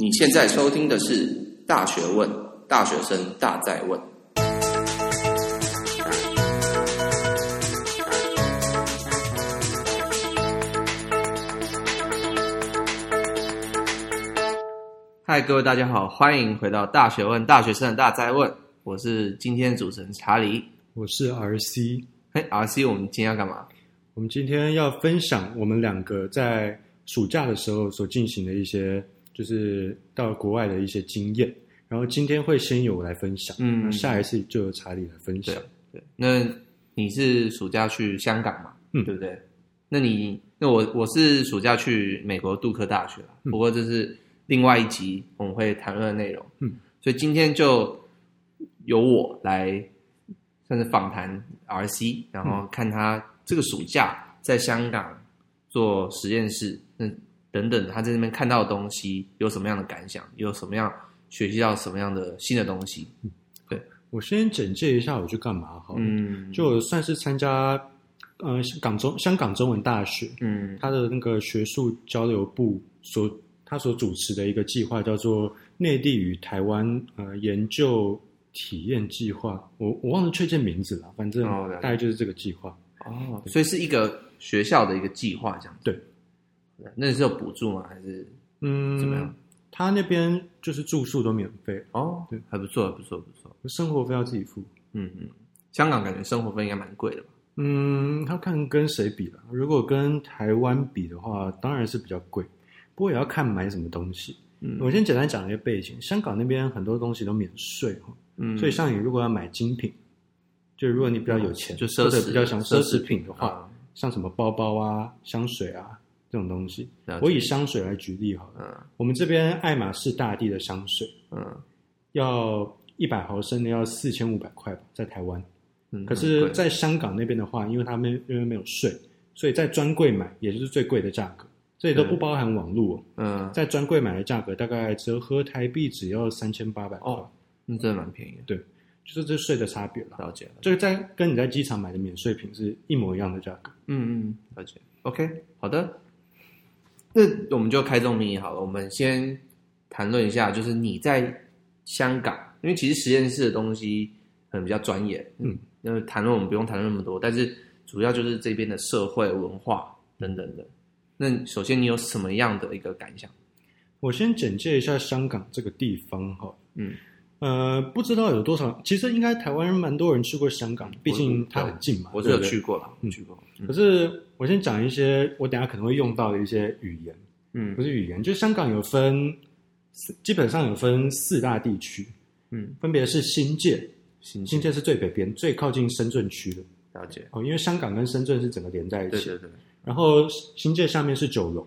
你现在收听的是《大学问》，大学生大在问。嗨，各位大家好，欢迎回到《大学问》，大学生的大在问。我是今天的主持人查理，我是 RC。嘿，RC，我们今天要干嘛？我们今天要分享我们两个在暑假的时候所进行的一些，就是到国外的一些经验。然后今天会先由我来分享，嗯，下一次就由查理来分享。对，那你是暑假去香港嘛？嗯，对不对？那你，那我我是暑假去美国杜克大学，不过这是另外一集我们会谈论的内容。嗯，所以今天就由我来算是访谈 RC，然后看他这个暑假在香港做实验室，嗯，等等，他在那边看到的东西有什么样的感想，有什么样学习到什么样的新的东西？对，我先简介一下我去干嘛好，嗯，就算是参加呃港中香港中文大学，嗯，他的那个学术交流部所。他所主持的一个计划叫做“内地与台湾呃研究体验计划”，我我忘了确切名字了，反正大概就是这个计划。哦，所以是一个学校的一个计划，这样子。对，那是有补助吗？还是嗯怎么样？他那边就是住宿都免费哦，对，还不错，还不错，不错。生活费要自己付。嗯嗯，香港感觉生活费应该蛮贵的吧？嗯，要看跟谁比了。如果跟台湾比的话，当然是比较贵。不过也要看买什么东西。嗯，我先简单讲一些背景。香港那边很多东西都免税哈，嗯，所以像你如果要买精品，就如果你比较有钱，就奢侈比较想奢侈品的话，像什么包包啊、香水啊这种东西。我以香水来举例好了。嗯，我们这边爱马仕大地的香水，嗯，要一百毫升的要四千五百块吧，在台湾。嗯，可是在香港那边的话，因为他们因为没有税，所以在专柜买也就是最贵的价格。这里都不包含网络，嗯，在专柜买的价格大概折合台币只要三千八百块，哦，那真的蛮便宜的。对，就是这税的差别了。了解，这个在跟你在机场买的免税品是一模一样的价格。嗯嗯，了解。OK，好的，那我们就开宗明义好了。我们先谈论一下，就是你在香港，因为其实实验室的东西可能比较专业，嗯，那谈论我们不用谈论那么多，但是主要就是这边的社会文化等等的。那首先，你有什么样的一个感想？我先简介一下香港这个地方哈。嗯，呃，不知道有多少，其实应该台湾人蛮多人去过香港，毕竟它很近嘛。我是有去过了，嗯，去过。可是我先讲一些我等下可能会用到的一些语言。嗯，不是语言，就香港有分，基本上有分四大地区。嗯，分别是新界，新界是最北边，最靠近深圳区的。了解哦，因为香港跟深圳是整个连在一起。对对对。然后新界下面是九龙，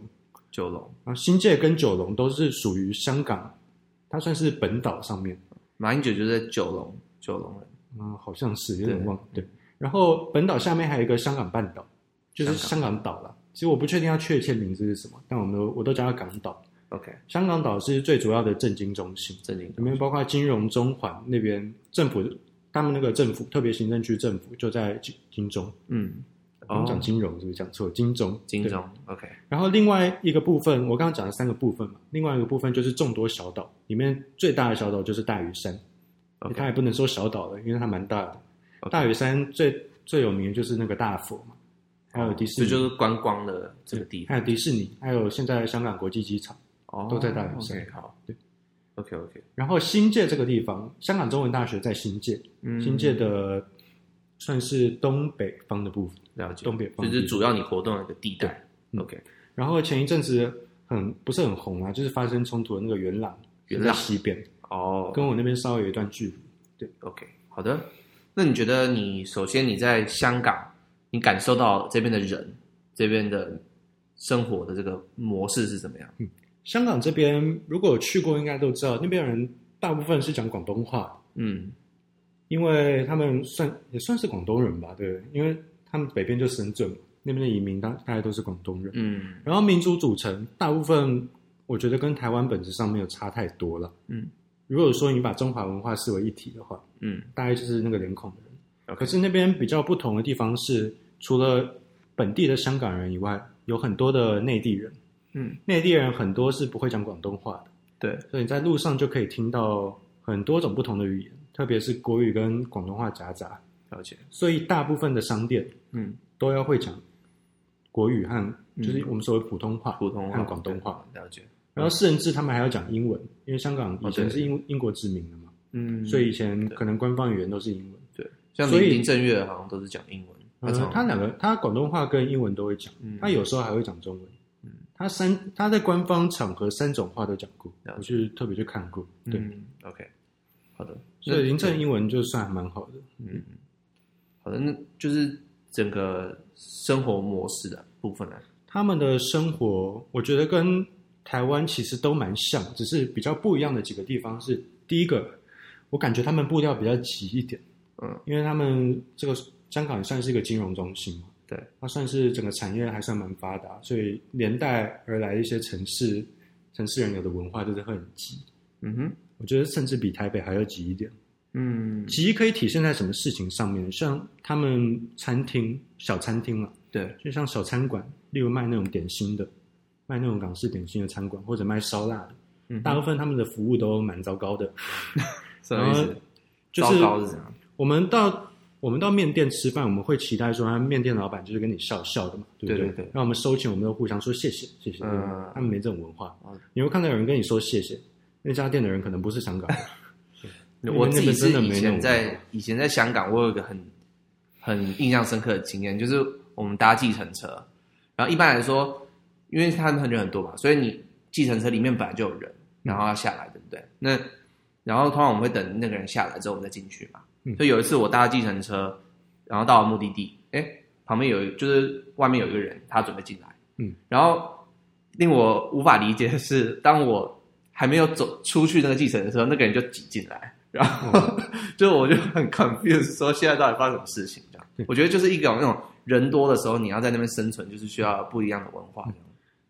九龙啊，新界跟九龙都是属于香港，它算是本岛上面。马英九就在九龙，九龙人，嗯，好像是有点忘了。对，然后本岛下面还有一个香港半岛，就是香港岛了。其实我不确定它确切名字是什么，但我们都我都叫它港岛。OK，香港岛是最主要的政经中心，政经里面包括金融中环那边政府，他们那个政府特别行政区政府就在金金钟。嗯。我们讲金融是不是讲错？金融，金融，OK。然后另外一个部分，我刚刚讲了三个部分嘛。另外一个部分就是众多小岛，里面最大的小岛就是大屿山。它也不能说小岛了，因为它蛮大的。大屿山最最有名的就是那个大佛嘛，还有迪士尼，这就是观光的这个地方。还有迪士尼，还有现在香港国际机场，哦，都在大屿山。好，对，OK OK。然后新界这个地方，香港中文大学在新界，嗯、新界的算是东北方的部分。了解，东北方就是主要你活动的一个地带。OK，然后前一阵子很不是很红啊，就是发生冲突的那个元朗，元朗西边哦，跟我那边稍微有一段距离。对，OK，好的。那你觉得你首先你在香港，你感受到这边的人，这边的生活的这个模式是怎么样？嗯，香港这边如果有去过，应该都知道那边人大部分是讲广东话。嗯，因为他们算也算是广东人吧，对，因为。他们北边就深圳，那边的移民大大概都是广东人。嗯，然后民族组成大部分，我觉得跟台湾本质上没有差太多了。嗯，如果说你把中华文化视为一体的话，嗯，大概就是那个脸孔的人。可是那边比较不同的地方是，除了本地的香港人以外，有很多的内地人。嗯，内地人很多是不会讲广东话的。对，所以你在路上就可以听到很多种不同的语言，特别是国语跟广东话夹杂。了解。所以大部分的商店，嗯，都要会讲国语和就是我们所谓普通话、普通话和广东话。了解。然后甚至他们还要讲英文，因为香港以前是英英国殖民的嘛，嗯，所以以前可能官方语言都是英文。对，像林林正月好像都是讲英文。嗯，他两个，他广东话跟英文都会讲，他有时候还会讲中文。嗯，他三他在官方场合三种话都讲过，我去特别去看过。对，OK，好的，所以林正英文就算还蛮好的。嗯，好的，那就是整个生活模式的部分呢，他们的生活，我觉得跟。台湾其实都蛮像，只是比较不一样的几个地方是：第一个，我感觉他们步调比较急一点，嗯，因为他们这个香港也算是一个金融中心嘛，对，它算是整个产业还算蛮发达，所以连带而来一些城市城市人有的文化就是会很急，嗯哼，我觉得甚至比台北还要急一点，嗯，急可以体现在什么事情上面？像他们餐厅小餐厅嘛，对，就像小餐馆，例如卖那种点心的。卖那种港式点心的餐馆，或者卖烧腊的，嗯、大部分他们的服务都蛮糟糕的。什么意思？就是我们到我们到面店吃饭，我们会期待说，他面店老板就是跟你笑笑的嘛，对不对？对对对。那我们收钱，我们都互相说谢谢谢谢。嗯，他们没这种文化。嗯、你会看到有人跟你说谢谢，那家店的人可能不是香港人。我自己是以前在以前在香港，我有一个很很印象深刻的经验，就是我们搭计程车，然后一般来说。因为他们人很多嘛，所以你计程车里面本来就有人，然后要下来，对不对？那然后通常我们会等那个人下来之后，我们再进去嘛。嗯、所以有一次我搭计程车，然后到了目的地，哎，旁边有就是外面有一个人，他准备进来。嗯，然后令我无法理解的是，当我还没有走出去那个计程车的时候，那个人就挤进来，然后、嗯、就我就很 confused，说现在到底发生什么事情？这样，嗯、我觉得就是一种那种人多的时候，你要在那边生存，就是需要不一样的文化。嗯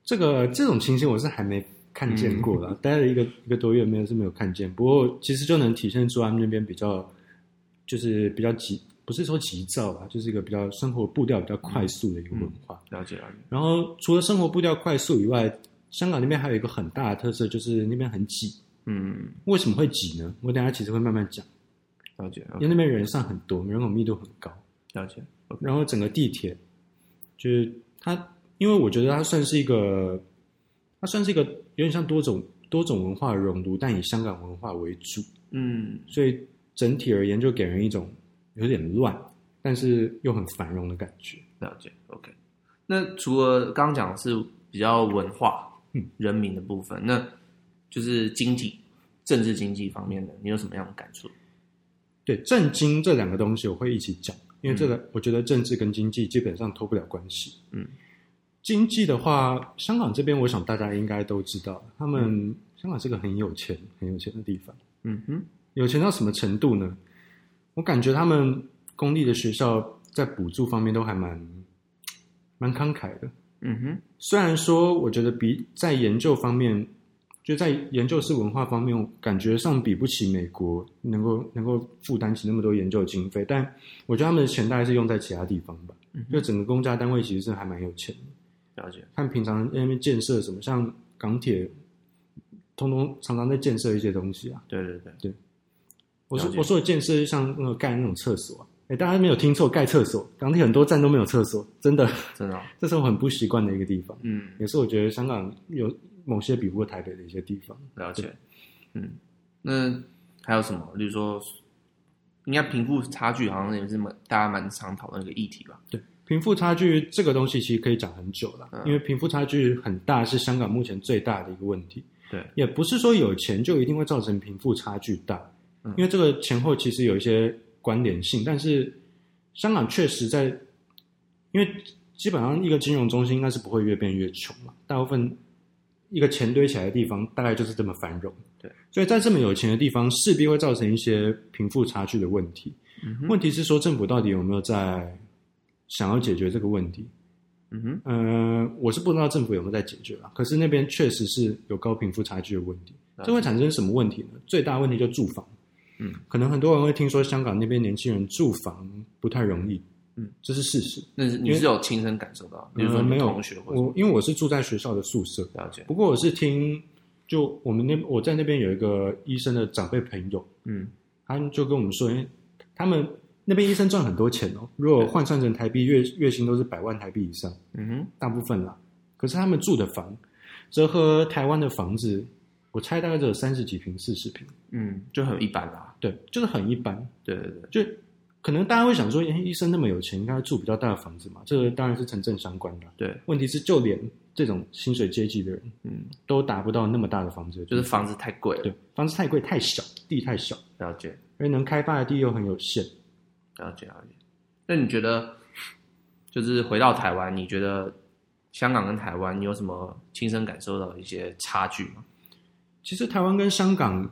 这个这种情形我是还没看见过的，嗯、待了一个一个多月，没有是没有看见。不过其实就能体现出他们那边比较，就是比较急，不是说急躁吧，就是一个比较生活步调比较快速的一个文化。嗯嗯、了解了解。然后除了生活步调快速以外，香港那边还有一个很大的特色，就是那边很挤。嗯。为什么会挤呢？我等下其实会慢慢讲。了解。因为那边人上很多，人口密度很高。了解。Okay. 然后整个地铁，就是它。因为我觉得它算是一个，它算是一个有点像多种多种文化的熔炉，但以香港文化为主，嗯，所以整体而言就给人一种有点乱，但是又很繁荣的感觉。了解，OK。那除了刚刚讲的是比较文化、嗯，人民的部分，那就是经济、政治经济方面的，你有什么样的感触？对，政经这两个东西我会一起讲，因为这个我觉得政治跟经济基本上脱不了关系，嗯。经济的话，香港这边，我想大家应该都知道，他们、嗯、香港是个很有钱、很有钱的地方。嗯哼，有钱到什么程度呢？我感觉他们公立的学校在补助方面都还蛮蛮慷慨的。嗯哼，虽然说我觉得比在研究方面，就在研究室文化方面，感觉上比不起美国能够能够负担起那么多研究经费，但我觉得他们的钱大概是用在其他地方吧。嗯哼，就整个公家单位其实是还蛮有钱的。了解，看平常那边建设什么，像港铁，通通常常在建设一些东西啊。对对对对，我说我说的建设像那个盖那种厕所啊，哎，大家没有听错，盖厕所，港铁很多站都没有厕所，真的真的，这是我很不习惯的一个地方。嗯，也是我觉得香港有某些比不过台北的一些地方。了解，嗯，那还有什么？例如说，应该贫富差距好像也是蛮大家蛮常讨论一个议题吧？对。贫富差距这个东西其实可以讲很久了，嗯、因为贫富差距很大是香港目前最大的一个问题。对，也不是说有钱就一定会造成贫富差距大，嗯、因为这个前后其实有一些关联性。但是香港确实在，因为基本上一个金融中心应该是不会越变越穷嘛，大部分一个钱堆起来的地方大概就是这么繁荣。对，所以在这么有钱的地方，势必会造成一些贫富差距的问题。问题是说政府到底有没有在想要解决这个问题，嗯哼，呃，我是不知道政府有没有在解决啊。可是那边确实是有高贫富差距的问题，这会产生什么问题呢？最大问题就是住房，嗯，可能很多人会听说香港那边年轻人住房不太容易，嗯，这是事实。那是你是有亲身感受到？比如说没有同学，我因为我是住在学校的宿舍，了解。不过我是听就我们那我在那边有一个医生的长辈朋友，嗯，他就跟我们说，因为他们那边医生赚很多钱哦，如果换算成台币，月月薪都是百万台币以上，嗯哼，大部分啦。可是他们住的房，折合台湾的房子，我猜大概只有三十几平、四十平，嗯，就很一般啦。对，就是很一般。对对对，就可能大家会想说，哎，医生那么有钱，应该住比较大的房子嘛？这个当然是成正相关的。对，问题是就连这种薪水阶级的人，嗯，都达不到那么大的房子，就是房子太贵了。对，房子太贵，太小，地太小，了解。而能开发的地又很有限，了解了解。那你觉得，就是回到台湾，你觉得？香港跟台湾，你有什么亲身感受到的一些差距吗？其实台湾跟香港，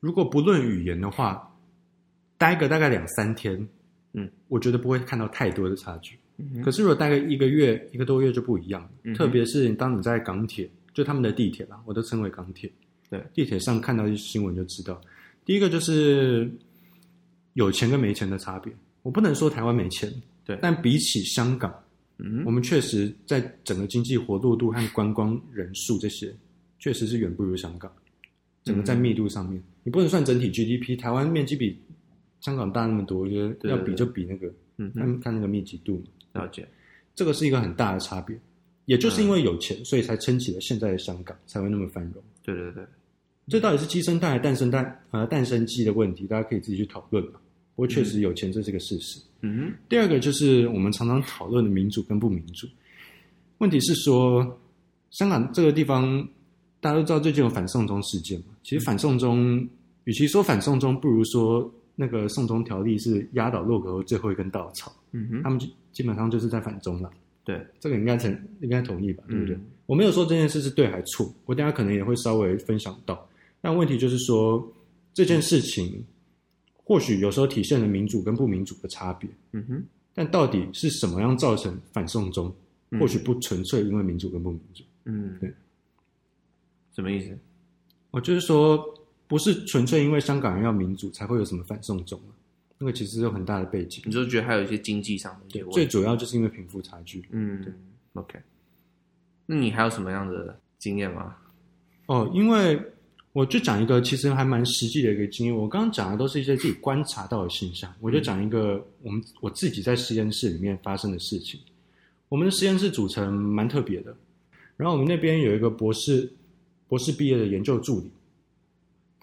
如果不论语言的话，待个大概两三天，嗯，我觉得不会看到太多的差距。嗯。可是如果待个一个月、一个多月就不一样了。嗯。特别是当你在港铁，就他们的地铁啦，我都称为港铁。对，地铁上看到一些新闻就知道，第一个就是有钱跟没钱的差别。我不能说台湾没钱，对，但比起香港。嗯，我们确实在整个经济活络度和观光人数这些，确实是远不如香港。整个在密度上面，嗯、你不能算整体 GDP，台湾面积比香港大那么多，我觉得要比就比那个，嗯，看看那个密集度。了解，这个是一个很大的差别。也就是因为有钱，嗯、所以才撑起了现在的香港，才会那么繁荣。对对对，这到底是鸡生蛋还是蛋生蛋？呃，蛋生鸡的问题，大家可以自己去讨论。不过确实有钱，这是个事实。嗯哼。第二个就是我们常常讨论的民主跟不民主。问题是说，香港这个地方，大家都知道最近有反送中事件嘛？其实反送中，与其说反送中，不如说那个送中条例是压倒骆驼最后一根稻草。嗯哼。他们就基本上就是在反中了。对，这个应该成应该同意吧？对不对？嗯。我没有说这件事是对还错，我等下可能也会稍微分享到。但问题就是说这件事情。或许有时候体现了民主跟不民主的差别，嗯哼，但到底是什么样造成反送中？嗯、或许不纯粹因为民主跟不民主，嗯，对，什么意思？我就是说，不是纯粹因为香港人要民主才会有什么反送中啊，那个其实有很大的背景。你就觉得还有一些经济上的一些问题，最主要就是因为贫富差距。嗯，对，OK。那你还有什么样的经验吗？哦，因为。我就讲一个其实还蛮实际的一个经验。我刚刚讲的都是一些自己观察到的现象。我就讲一个我们我自己在实验室里面发生的事情。我们的实验室组成蛮特别的。然后我们那边有一个博士博士毕业的研究助理，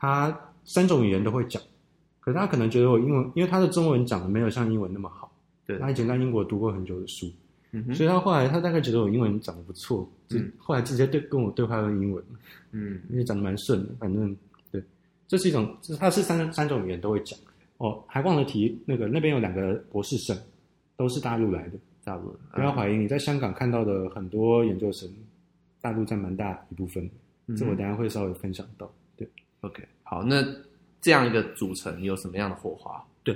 他三种语言都会讲，可是他可能觉得我英文，因为他的中文讲的没有像英文那么好。对，他以前在英国读过很久的书，嗯，所以他后来他大概觉得我英文讲的不错，嗯，后来直接对跟我对话用英文。嗯，因为讲的蛮顺的，反正对，这是一种，他是三三种语言都会讲。哦，还忘了提那个那边有两个博士生，都是大陆来的，大陆。不要怀疑你在香港看到的很多研究生，大陆占蛮大一部分。嗯，这我等下会稍微分享到。对，OK，好，那这样一个组成有什么样的火花？对，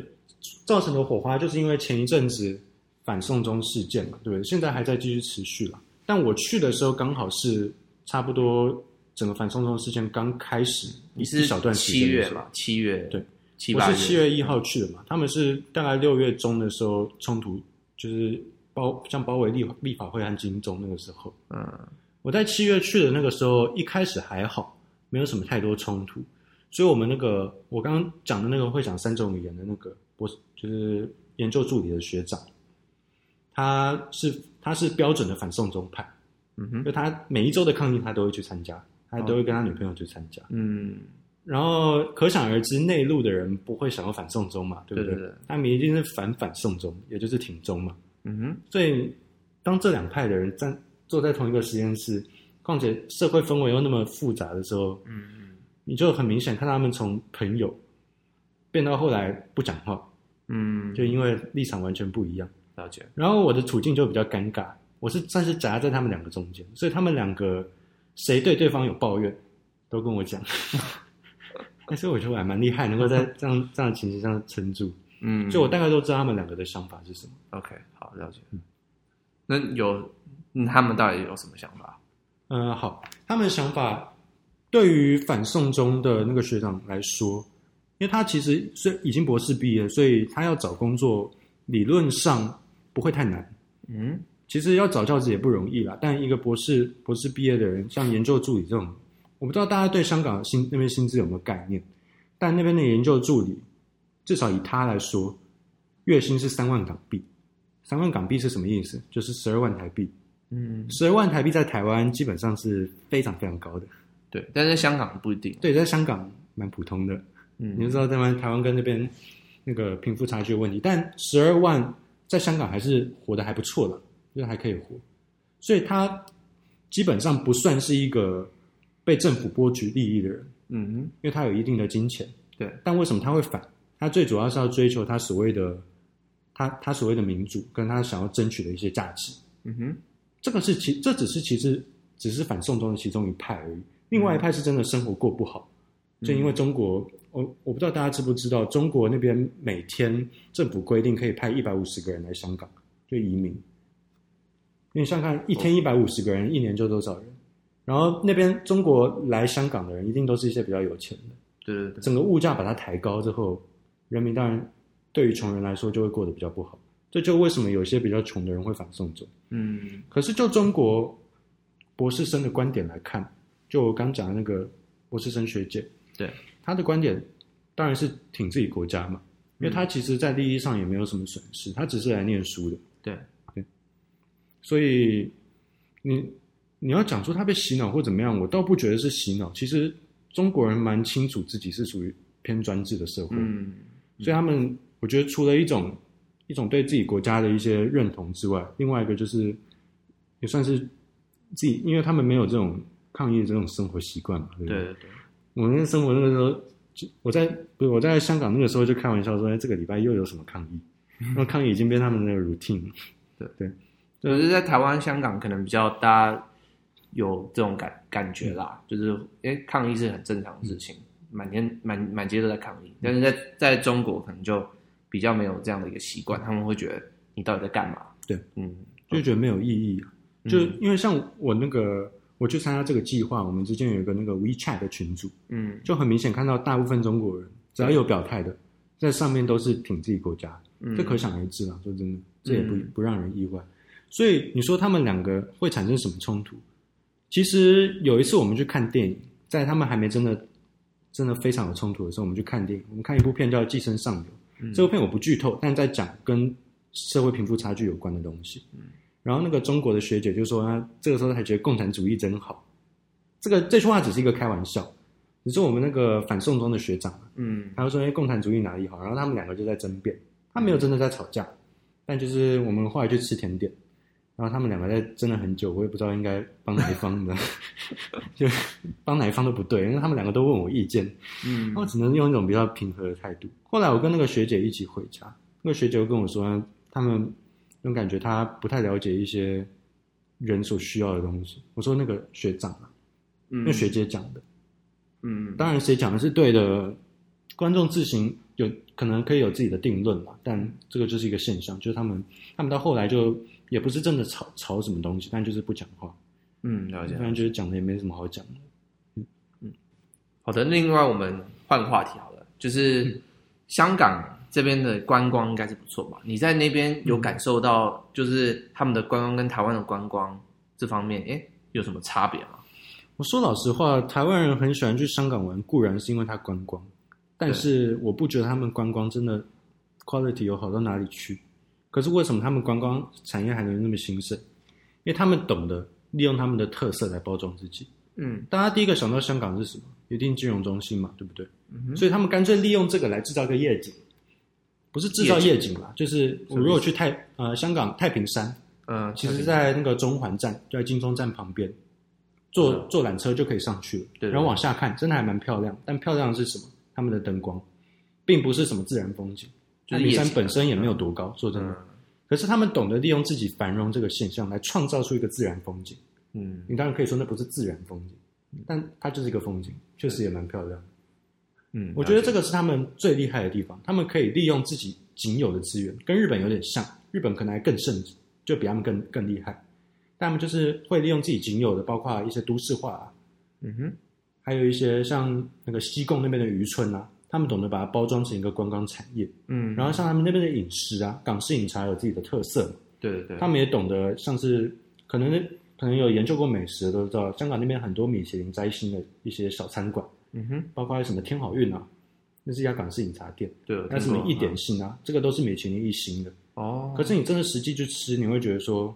造成的火花就是因为前一阵子反送中事件嘛，对不对？现在还在继续持续了。但我去的时候刚好是差不多。整个反送中事件刚开始，你是小段时间七月嘛？七月对，七我是七月一号去的嘛。他们是大概六月中的时候冲突，就是包像包围立立法会和金钟那个时候。嗯，我在七月去的那个时候，一开始还好，没有什么太多冲突。所以，我们那个我刚刚讲的那个会讲三种语言的那个博士，就是研究助理的学长，他是他是标准的反送中派。嗯哼，就他每一周的抗议，他都会去参加。他都会跟他女朋友去参加，嗯，然后可想而知，内陆的人不会想要反送中嘛，对不对？对对对，他们一定是反反送中，也就是挺中嘛。嗯哼，所以当这两派的人站坐在同一个实验室，况且社会氛围又那么复杂的时候，嗯嗯，你就很明显看他们从朋友变到后来不讲话，嗯，就因为立场完全不一样。了解。然后我的处境就比较尴尬，我是算是夹在他们两个中间，所以他们两个。谁对对方有抱怨，都跟我讲。但是我觉得我还蛮厉害，能够在这样这样的情形上撑住。嗯，就我大概都知道他们两个的想法是什么。OK，好，了解。嗯，那有，嗯，他们到底有什么想法？嗯，好，他们的想法对于反送中的那个学长来说，因为他其实是已经博士毕业，所以他要找工作理论上不会太难。嗯。其实要找教职也不容易啦，但一个博士博士毕业的人，像研究助理这种我不知道大家对香港薪那边薪资有没有概念，但那边的研究助理，至少以他来说，月薪是三万港币。三万港币是什么意思？就是十二万台币。嗯，十二万台币在台湾基本上是非常非常高的。对，但在香港不一定。对，在香港蛮普通的。嗯，你就知道台湾台湾跟那边那个贫富差距的问题，但十二万在香港还是活得还不错的，就是还可以活。所以他基本上不算是一个被政府剥取利益的人。嗯哼，因为他有一定的金钱。对，但为什么他会反？他最主要是要追求他所谓的。他他所谓的民主，跟他想要争取的一些价值，嗯哼，这个是其这只是其实只是反送中的其中一派而已。另外一派是真的生活过不好，嗯、就因为中国，我我不知道大家知不知道，中国那边每天政府规定可以派一百五十个人来香港就移民，因为想看一天一百五十个人，哦、一年就多少人？然后那边中国来香港的人一定都是一些比较有钱的，对对对，整个物价把它抬高之后，人民当然。对于穷人来说，就会过得比较不好。这就为什么有些比较穷的人会反送走。嗯，可是就中国博士生的观点来看，就我刚讲的那个博士生学姐，对他的观点，当然是挺自己国家嘛，因为他其实在利益上也没有什么损失，他只是来念书的。对对，所以你你要讲说他被洗脑或怎么样，我倒不觉得是洗脑。其实中国人蛮清楚自己是属于偏专制的社会，嗯，所以他们。我觉得除了一种一种对自己国家的一些认同之外，另外一个就是也算是自己，因为他们没有这种抗议的这种生活习惯嘛，对不对？对对对。我那个生活那个时候，就我在不是我在香港那个时候就开玩笑说，哎，这个礼拜又有什么抗议？那抗议已经变他们的那个 routine。对对，就是在台湾、香港可能比较大家有这种感感觉啦，嗯、就是哎，抗议是很正常的事情，嗯、满天满满街都在抗议，但是在在中国可能就。比较没有这样的一个习惯，他们会觉得你到底在干嘛？对，嗯，就觉得没有意义。嗯、就因为像我那个，我去参加这个计划，我们之间有一个那个 WeChat 的群组，嗯，就很明显看到大部分中国人只要有表态的，在上面都是挺自己国家，嗯，这可想而知啊。说真的，这也不不让人意外。嗯、所以你说他们两个会产生什么冲突？其实有一次我们去看电影，在他们还没真的真的非常有冲突的时候，我们去看电影，我们看一部片叫《寄生上流》。嗯、这部片我不剧透，但在讲跟社会贫富差距有关的东西。嗯、然后那个中国的学姐就说，她这个时候才觉得共产主义真好。这个这句话只是一个开玩笑，只是我们那个反送中的学长，嗯，他就说，哎，共产主义哪里好？然后他们两个就在争辩，他没有真的在吵架，嗯、但就是我们后来去吃甜点，然后他们两个在争了很久，我也不知道应该帮哪一方的，就帮哪一方都不对，因为他们两个都问我意见，嗯，我只能用一种比较平和的态度。后来我跟那个学姐一起回家，那个学姐就跟我说，他们那种感觉他不太了解一些人所需要的东西。我说那个学长啊，嗯，那学姐讲的，嗯，当然谁讲的是对的，观众自行有可能可以有自己的定论嘛。但这个就是一个现象，就是他们他们到后来就也不是真的吵吵什么东西，但就是不讲话。嗯，了解。反正就是讲的也没什么好讲的。嗯嗯，好的。另外我们换个话题好了，就是。嗯香港这边的观光应该是不错吧？你在那边有感受到，就是他们的观光跟台湾的观光这方面，诶，有什么差别吗？我说老实话，台湾人很喜欢去香港玩，固然是因为他观光，但是我不觉得他们观光真的 quality 有好到哪里去。可是为什么他们观光产业还能那么兴盛？因为他们懂得利用他们的特色来包装自己。嗯，大家第一个想到香港是什么？一定金融中心嘛，对不对？嗯、所以他们干脆利用这个来制造一个夜景，不是制造夜景啦，就是我如果去太呃香港太平山，嗯，其实在那个中环站，就在金钟站旁边，坐、嗯、坐缆车就可以上去了。对，然后往下看，真的还蛮漂亮。但漂亮的是什么？他们的灯光，并不是什么自然风景。太平山本身也没有多高，说真的。嗯、可是他们懂得利用自己繁荣这个现象来创造出一个自然风景。嗯，你当然可以说那不是自然风景，但它就是一个风景，确实也蛮漂亮的。嗯，我觉得这个是他们最厉害的地方，他们可以利用自己仅有的资源，跟日本有点像，日本可能还更甚，就比他们更更厉害。但他们就是会利用自己仅有的，包括一些都市化啊，嗯哼，还有一些像那个西贡那边的渔村啊，他们懂得把它包装成一个观光产业。嗯，然后像他们那边的饮食啊，港式饮茶有自己的特色嘛，对对对，他们也懂得像是可能可能有研究过美食的都知道，香港那边很多米其林摘星的一些小餐馆，嗯哼，包括什么天好运啊，那是一家港式饮茶店，对，那什么一点心啊，这个都是米其林一星的。哦，可是你真的实际去吃，你会觉得说，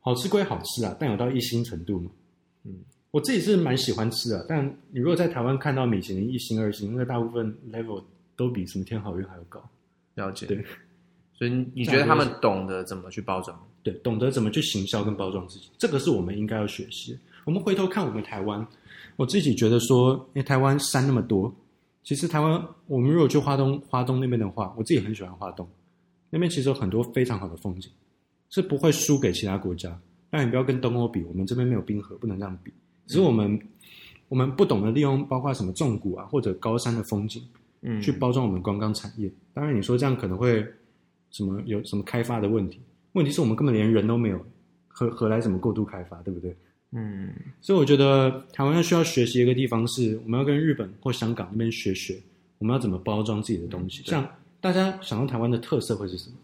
好吃归好吃啊，但有到一星程度吗？嗯，我自己是蛮喜欢吃的，但你如果在台湾看到米其林一星、二星，那个大部分 level 都比什么天好运还要高。了解，对。所以你觉得他们懂得怎么去包装？对，懂得怎么去行销跟包装自己，这个是我们应该要学习。我们回头看我们台湾，我自己觉得说，因为台湾山那么多，其实台湾我们如果去花东花东那边的话，我自己很喜欢花东那边，其实有很多非常好的风景，是不会输给其他国家。但你不要跟东欧比，我们这边没有冰河，不能这样比。只是我们、嗯、我们不懂得利用包括什么重谷啊或者高山的风景，嗯，去包装我们观光产业。当然你说这样可能会。什么有什么开发的问题？问题是我们根本连人都没有，何何来什么过度开发，对不对？嗯，所以我觉得台湾要需要学习一个地方是，我们要跟日本或香港那边学学，我们要怎么包装自己的东西。嗯、像大家想到台湾的特色会是什么？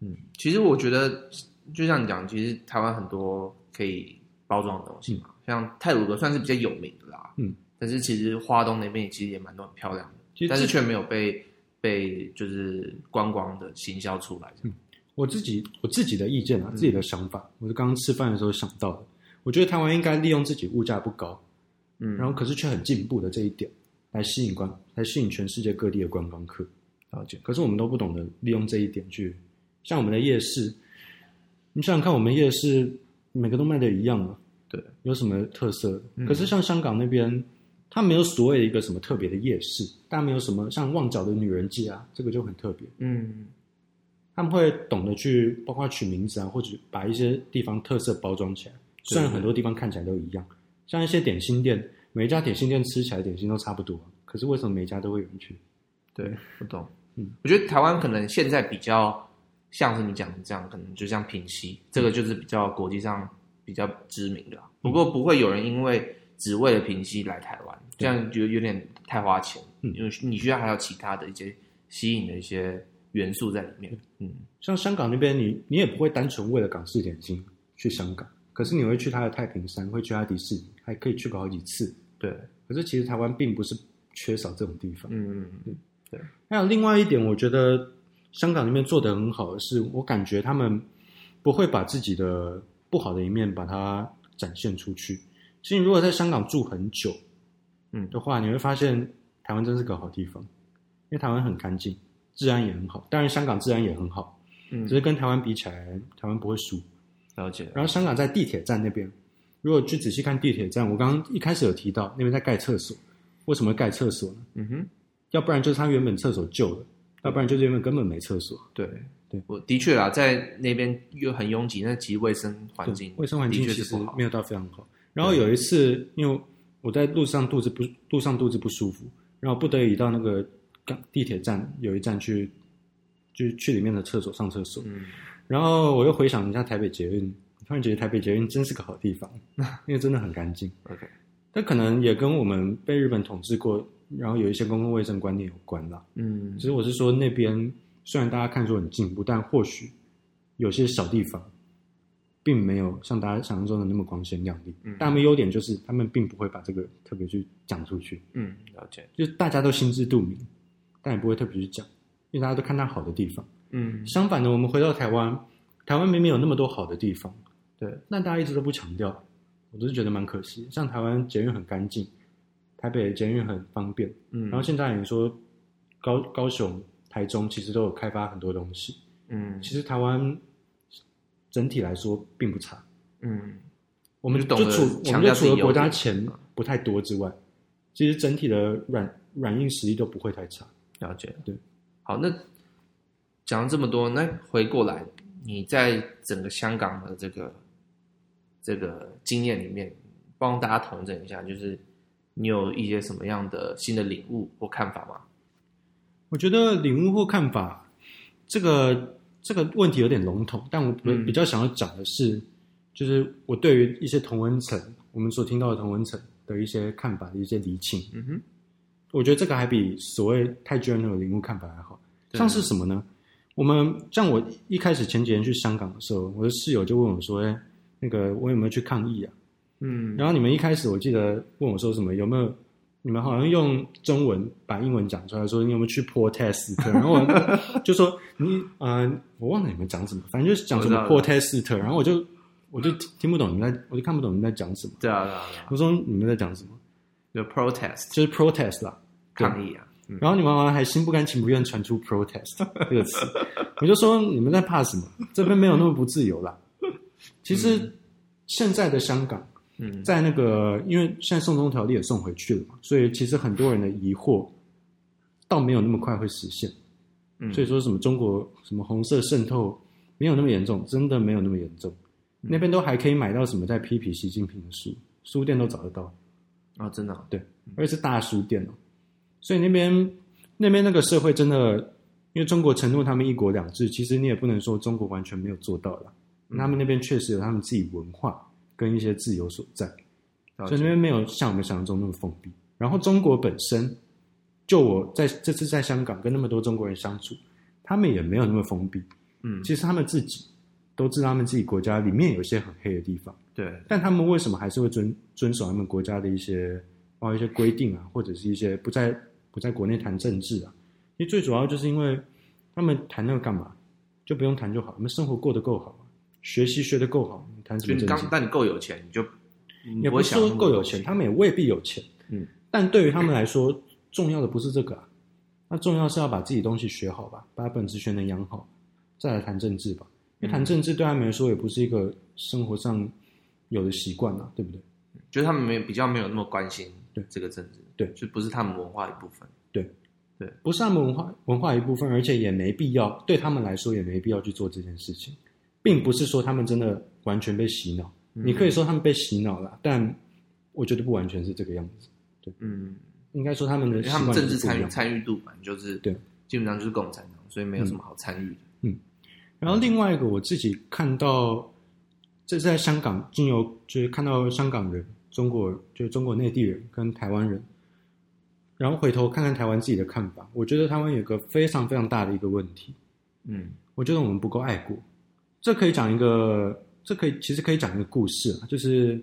嗯，其实我觉得就像你讲，其实台湾很多可以包装的东西嘛，嗯、像泰鲁阁算是比较有名的啦。嗯，但是其实花东那边其实也蛮多很漂亮的，但是却没有被。被就是观光的行销出来。嗯，我自己我自己的意见啊，自己的想法，嗯、我是刚刚吃饭的时候想到的。我觉得台湾应该利用自己物价不高，嗯，然后可是却很进步的这一点，来吸引观，来吸引全世界各地的观光客。了解。可是我们都不懂得利用这一点去，像我们的夜市，你想想看，我们夜市每个都卖的一样啊，对，有什么特色？可是像香港那边。它没有所谓的一个什么特别的夜市，但没有什么像旺角的女人街啊，这个就很特别。嗯，他们会懂得去包括取名字啊，或者把一些地方特色包装起来。虽然很多地方看起来都一样，像一些点心店，每一家点心店吃起来点心都差不多，可是为什么每一家都会有人去？对，不懂。嗯，我觉得台湾可能现在比较像是你讲的这样，可能就像平溪，这个就是比较国际上比较知名的。不过不会有人因为只为了平溪来台湾。这样就有点太花钱，嗯，因为你需要还有其他的一些吸引的一些元素在里面，嗯，像香港那边，你你也不会单纯为了港式点心去香港，可是你会去它的太平山，会去它迪士尼，还可以去过好几次，对。可是其实台湾并不是缺少这种地方，嗯嗯嗯，对。还有另外一点，我觉得香港那边做得很好的是，我感觉他们不会把自己的不好的一面把它展现出去。其实如果在香港住很久，嗯，的话你会发现台湾真是个好地方，因为台湾很干净，治安也很好。当然，香港治安也很好，嗯，只是跟台湾比起来，台湾不会输。了解。然后香港在地铁站那边，如果去仔细看地铁站，我刚刚一开始有提到那边在盖厕所，为什么盖厕所呢？嗯哼，要不然就是他原本厕所旧了，嗯、要不然就是因为根本没厕所。对对，我的确啦，在那边又很拥挤，那其实卫生环境卫生环境其实没有到非常好。然后有一次，因为我在路上肚子不路上肚子不舒服，然后不得已到那个地铁站有一站去，就去里面的厕所上厕所。嗯，然后我又回想一下台北捷运，突然觉得台北捷运真是个好地方，因为真的很干净。OK，但可能也跟我们被日本统治过，然后有一些公共卫生观念有关啦。嗯，其实我是说那边虽然大家看出很进步，但或许有些小地方。并没有像大家想象中的那么光鲜亮丽，嗯，但他们优点就是他们并不会把这个特别去讲出去，嗯，了解，就是大家都心知肚明，但也不会特别去讲，因为大家都看到好的地方，嗯，相反的，我们回到台湾，台湾明明有那么多好的地方，对，但大家一直都不强调，我都是觉得蛮可惜。像台湾捷运很干净，台北捷运很方便，嗯，然后现在你说高高雄、台中其实都有开发很多东西，嗯，其实台湾。整体来说并不差，嗯，我们就除我们就除了国家钱不太多之外，其实整体的软软硬实力都不会太差。了解，对。好，那讲了这么多，那回过来，你在整个香港的这个这个经验里面，帮大家统整一下，就是你有一些什么样的新的领悟或看法吗？我觉得领悟或看法，这个。这个问题有点笼统，但我比较想要讲的是，嗯、就是我对于一些同文层，我们所听到的同文层的一些看法的一些厘清。嗯哼，我觉得这个还比所谓太 general 的领悟看法还好。像是什么呢？我们像我一开始前几天去香港的时候，我的室友就问我说：“哎，那个我有没有去抗议啊？嗯，然后你们一开始我记得问我说什么有没有？你们好像用中文把英文讲出来，说你有没有去 protest？然后我就说你嗯、呃，我忘了你们讲什么，反正就是讲什么 protest。然后我就我就听不懂你们在，我就看不懂你们在讲什么。对啊，对啊，对啊。我说你们在讲什么？就 protest，就是 protest 啦，抗议啊。嗯、然后你们好像还心不甘情不愿传出 protest 这个词，我就说你们在怕什么？这边没有那么不自由啦。其实现在的香港。嗯，在那个，因为现在送中条例也送回去了嘛，所以其实很多人的疑惑，倒没有那么快会实现。嗯，所以说什么中国什么红色渗透没有那么严重，真的没有那么严重。嗯、那边都还可以买到什么在批评习近平的书，书店都找得到。啊、哦，真的、哦？对，而且是大书店哦。所以那边那边那个社会真的，因为中国承诺他们一国两制，其实你也不能说中国完全没有做到了。嗯、他们那边确实有他们自己文化。跟一些自由所在，所以那边没有像我们想象中那么封闭。然后中国本身，就我在这次在香港跟那么多中国人相处，他们也没有那么封闭。嗯，其实他们自己都知道他们自己国家里面有一些很黑的地方。对，但他们为什么还是会遵遵守他们国家的一些包括一些规定啊，或者是一些不在不在国内谈政治啊？因为最主要就是因为他们谈那个干嘛？就不用谈就好，我们生活过得够好。学习学得够好，你谈什么政治？但你够有钱，你就你也不是说够有钱，他们也未必有钱。嗯，但对于他们来说，重要的不是这个啊，那重要是要把自己东西学好吧，把本职学能养好，再来谈政治吧。因为谈政治对他们来说也不是一个生活上有的习惯啊，对不对？就是他们没比较没有那么关心对这个政治，对，就不是他们文化一部分。对，对，不是他们文化文化一部分，而且也没必要，对他们来说也没必要去做这件事情。并不是说他们真的完全被洗脑，嗯、你可以说他们被洗脑了，但我觉得不完全是这个样子。对，嗯，应该说他们的他们政治参与参与度嘛，就是对，基本上就是共产党，所以没有什么好参与的。嗯，然后另外一个我自己看到，这是在香港，经由就是看到香港人、中国就是中国内地人跟台湾人，然后回头看看台湾自己的看法，我觉得台湾有个非常非常大的一个问题，嗯，我觉得我们不够爱国。这可以讲一个，这可以其实可以讲一个故事啊，就是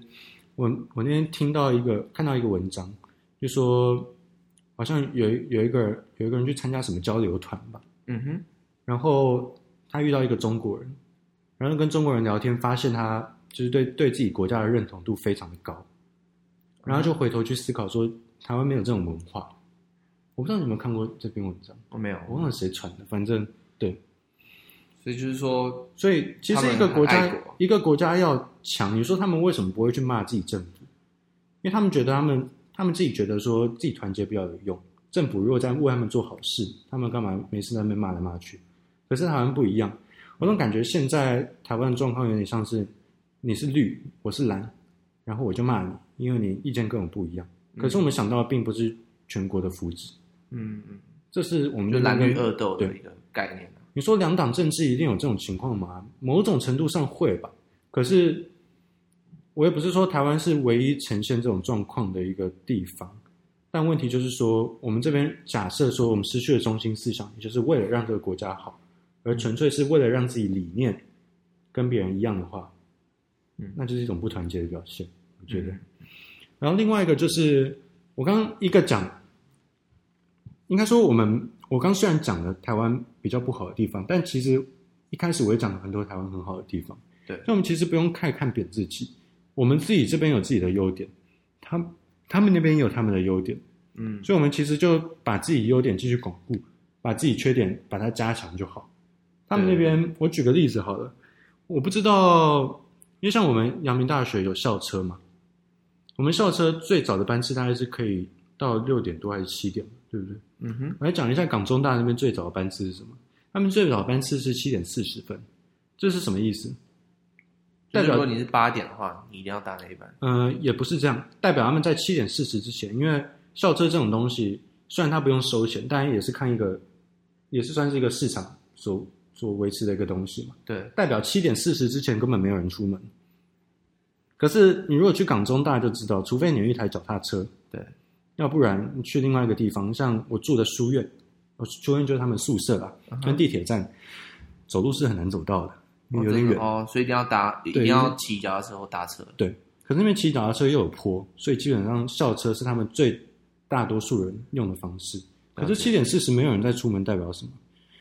我我那天听到一个看到一个文章，就说好像有有一个有一个人去参加什么交流团吧，嗯哼，然后他遇到一个中国人，然后跟中国人聊天，发现他就是对对自己国家的认同度非常的高，然后就回头去思考说台湾没有这种文化，我不知道你有没有看过这篇文章，我没有，我忘了谁传的，反正对。所以就是说，所以其实一个国家一个国家要强，你说他们为什么不会去骂自己政府？因为他们觉得他们他们自己觉得说自己团结比较有用。政府如果在为他们做好事，他们干嘛没事在那边骂来骂去？可是台湾不一样，我总感觉现在台湾的状况有点像是你是绿，我是蓝，然后我就骂你，因为你意见跟我不一样。可是我们想到的并不是全国的福祉，嗯嗯，这是我们就蓝绿恶斗的一个概念。你说两党政治一定有这种情况吗？某种程度上会吧。可是，我也不是说台湾是唯一呈现这种状况的一个地方。但问题就是说，我们这边假设说我们失去了中心思想，也就是为了让这个国家好，而纯粹是为了让自己理念跟别人一样的话，嗯，那就是一种不团结的表现。我觉得。然后另外一个就是，我刚刚一个讲，应该说我们。我刚虽然讲了台湾比较不好的地方，但其实一开始我也讲了很多台湾很好的地方。对，所以我们其实不用太看扁自己，我们自己这边有自己的优点，他他们那边也有他们的优点，嗯，所以我们其实就把自己优点继续巩固，把自己缺点把它加强就好。他们那边，我举个例子好了，我不知道，因为像我们阳明大学有校车嘛，我们校车最早的班次大概是可以到六点多还是七点，对不对？嗯哼，我来讲一下港中大那边最早的班次是什么？他们最早的班次是七点四十分，这是什么意思？代表如果你是八点的话，你一定要搭那一班。嗯、呃，也不是这样，代表他们在七点四十之前，因为校车这种东西，虽然它不用收钱，但也是看一个，也是算是一个市场所所维持的一个东西嘛。对，代表七点四十之前根本没有人出门。可是你如果去港中大就知道，除非你有一台脚踏车，对。要不然你去另外一个地方，像我住的书院，我书院就是他们宿舍啦，跟地铁站走路是很难走到的。有点远哦，所以一定要搭，一定要骑脚踏车或搭车。对，可是那边骑脚踏车又有坡，所以基本上校车是他们最大多数人用的方式。可是七点四十没有人在出门，代表什么？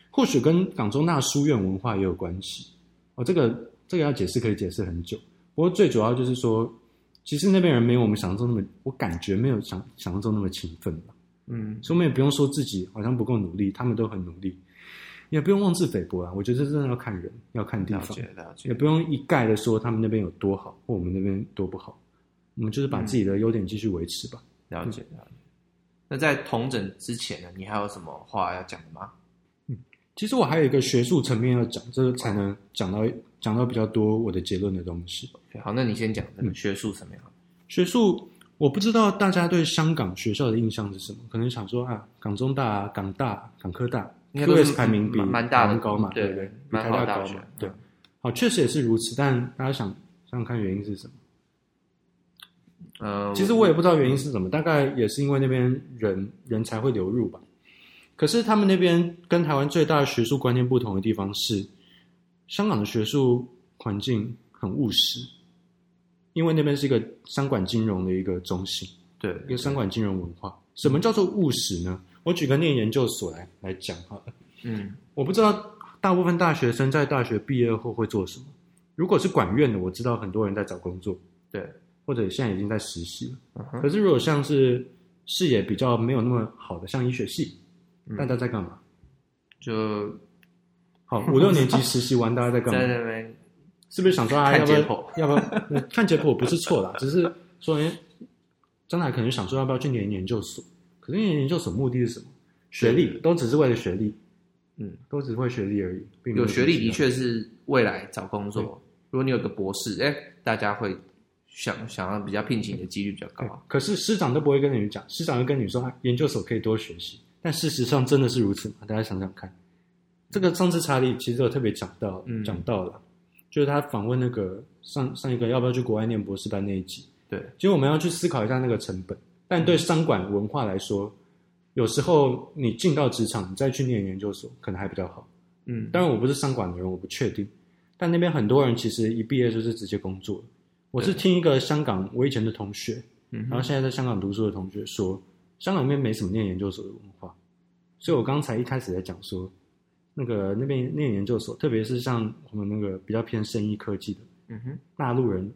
或许跟港中大书院文化也有关系。哦，这个这个要解释可以解释很久。不过最主要就是说，其实那边人没有我们想象中那么，我感觉没有想想象中那么勤奋吧。嗯，所以我们也不用说自己好像不够努力，他们都很努力，也不用妄自菲薄啊。我觉得这真的要看人，要看地方，了解了解，也不用一概的说他们那边有多好，或我们那边多不好。我们就是把自己的优点继续维持吧。嗯、了解了解。那在同诊之前呢，你还有什么话要讲的吗？嗯，其实我还有一个学术层面要讲，这个才能讲到讲到比较多我的结论的东西。好，那你先讲这个学术层面。学术。我不知道大家对香港学校的印象是什么？可能想说啊，港中大、港大、港科大，QS 排名比蛮大的高嘛，对不对？比台大高嘛，对。好，确实也是如此。但大家想想想看，原因是什么？呃，其实我也不知道原因是什么，大概也是因为那边人人才会流入吧。可是他们那边跟台湾最大的学术观念不同的地方是，香港的学术环境很务实。因为那边是一个商管金融的一个中心，对，一个商管金融文化。什么叫做务实呢？我举个念研究所来来讲好了。嗯，我不知道大部分大学生在大学毕业后会做什么。如果是管院的，我知道很多人在找工作，对，或者现在已经在实习了。嗯。可是如果像是视野比较没有那么好的，像医学系，大家在干嘛？就好，五六年级实习完，大家在干嘛？是不是想说啊？要不要？要不要？看解剖不是错啦，只是说，哎，将来可能想说要不要去念研究所？可是念研究所目的是什么？学历都只是为了学历，嗯，都只会学历而已。并有，学历的确是未来找工作。如果你有个博士，哎，大家会想想要比较聘请的几率比较高。可是师长都不会跟你们讲，师长会跟你说，啊，研究所可以多学习。但事实上真的是如此吗？大家想想看，这个上次查理其实有特别讲到，嗯，讲到了。就是他访问那个上上一个要不要去国外念博士班那一集，对，其实我们要去思考一下那个成本。但对商管文化来说，有时候你进到职场，你再去念研究所，可能还比较好。嗯，当然我不是商管的人，我不确定。但那边很多人其实一毕业就是直接工作。我是听一个香港我以前的同学，嗯，然后现在在香港读书的同学说，香港那边没什么念研究所的文化。所以我刚才一开始在讲说。那个那边念研究所，特别是像我们那个比较偏生医科技的，嗯哼，大陆人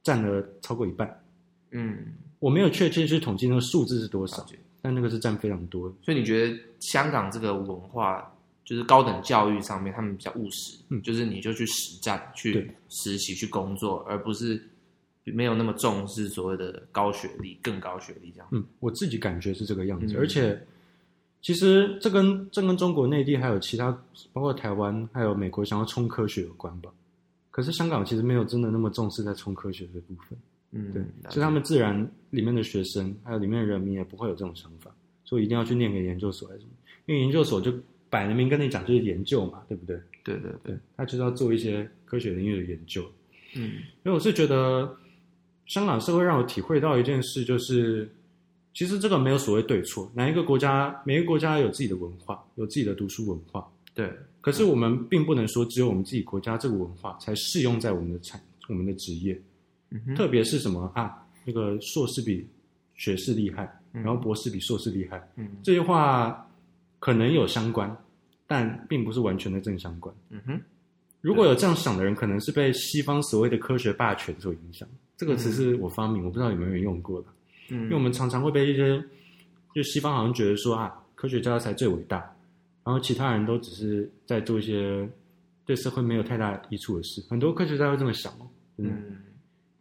占了超过一半。嗯，我没有确切去统计那个数字是多少，但那个是占非常多。所以你觉得香港这个文化，就是高等教育上面他们比较务实，嗯，就是你就去实战、去实习、去工作，而不是没有那么重视所谓的高学历、更高学历这样。嗯，我自己感觉是这个样子，嗯、而且。其实这跟这跟中国内地还有其他，包括台湾还有美国想要冲科学有关吧。可是香港其实没有真的那么重视在冲科学这部分。嗯，对，所以他们自然里面的学生还有里面的人民也不会有这种想法，所以一定要去念个研究所还是什么？因为研究所就摆了明跟你讲就是研究嘛，对不对？对对对，他就是要做一些科学领域的研究。嗯，因为我是觉得香港社会让我体会到一件事就是。其实这个没有所谓对错，哪一个国家，每个国家有自己的文化，有自己的读书文化。对，可是我们并不能说只有我们自己国家这个文化才适用在我们的产、我们的职业。特别是什么啊？那个硕士比学士厉害，然后博士比硕士厉害。嗯，这句话可能有相关，但并不是完全的正相关。嗯哼，如果有这样想的人，可能是被西方所谓的科学霸权所影响。这个词是我发明，我不知道有没有人用过的。嗯，因为我们常常会被一些，就西方好像觉得说啊，科学家才最伟大，然后其他人都只是在做一些对社会没有太大益处的事。很多科学家会这么想哦，嗯，嗯，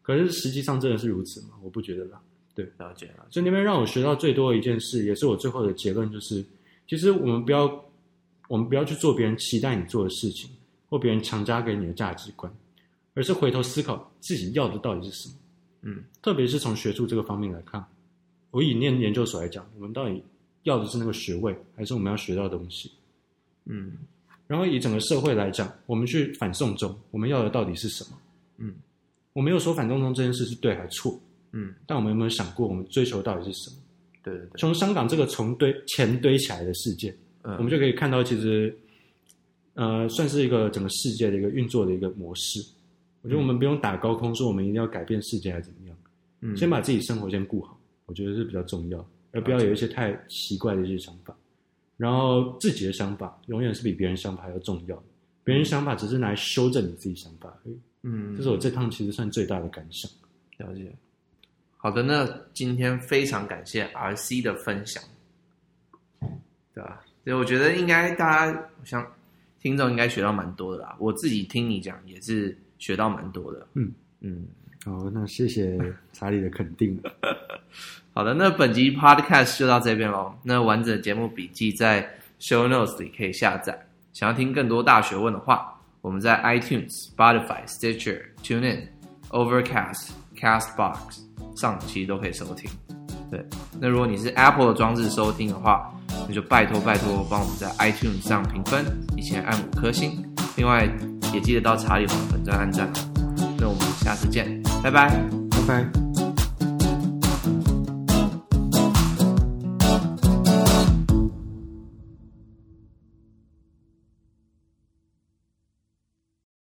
可是实际上真的是如此吗？我不觉得啦。对，了解了。所以那边让我学到最多的一件事，也是我最后的结论，就是其实我们不要，我们不要去做别人期待你做的事情，或别人强加给你的价值观，而是回头思考自己要的到底是什么。嗯，特别是从学术这个方面来看，我以念研究所来讲，我们到底要的是那个学位，还是我们要学到的东西？嗯，然后以整个社会来讲，我们去反送中，我们要的到底是什么？嗯，我没有说反送中这件事是对还是错，嗯，但我们有没有想过，我们追求到底是什么？对对对，从香港这个从堆钱堆起来的事件，嗯，我们就可以看到，其实呃，算是一个整个世界的一个运作的一个模式。我觉得我们不用打高空说我们一定要改变世界还是怎么样，嗯，先把自己生活先顾好，我觉得是比较重要，而不要有一些太奇怪的一些想法。然后自己的想法永远是比别人想法还要重要，别人想法只是拿来修正你自己想法而已。嗯，这是我这趟其实算最大的感想。了解。好的，那今天非常感谢 RC 的分享，对吧？所以我觉得应该大家像听众应该学到蛮多的啦。我自己听你讲也是学到蛮多的。嗯嗯，好，那谢谢查理的肯定。好的，那本集 Podcast 就到这边喽。那完整的节目笔记在 Show Notes 里可以下载。想要听更多大学问的话，我们在 iTunes、Spotify、Stitcher、TuneIn、Overcast、Castbox 上其实都可以收听。对，那如果你是 Apple 的装置收听的话，那就拜托拜托帮我们在 iTunes 上评分，以前按五颗星。另外也记得到查理网粉专按赞。那我们下次见，拜拜，拜拜。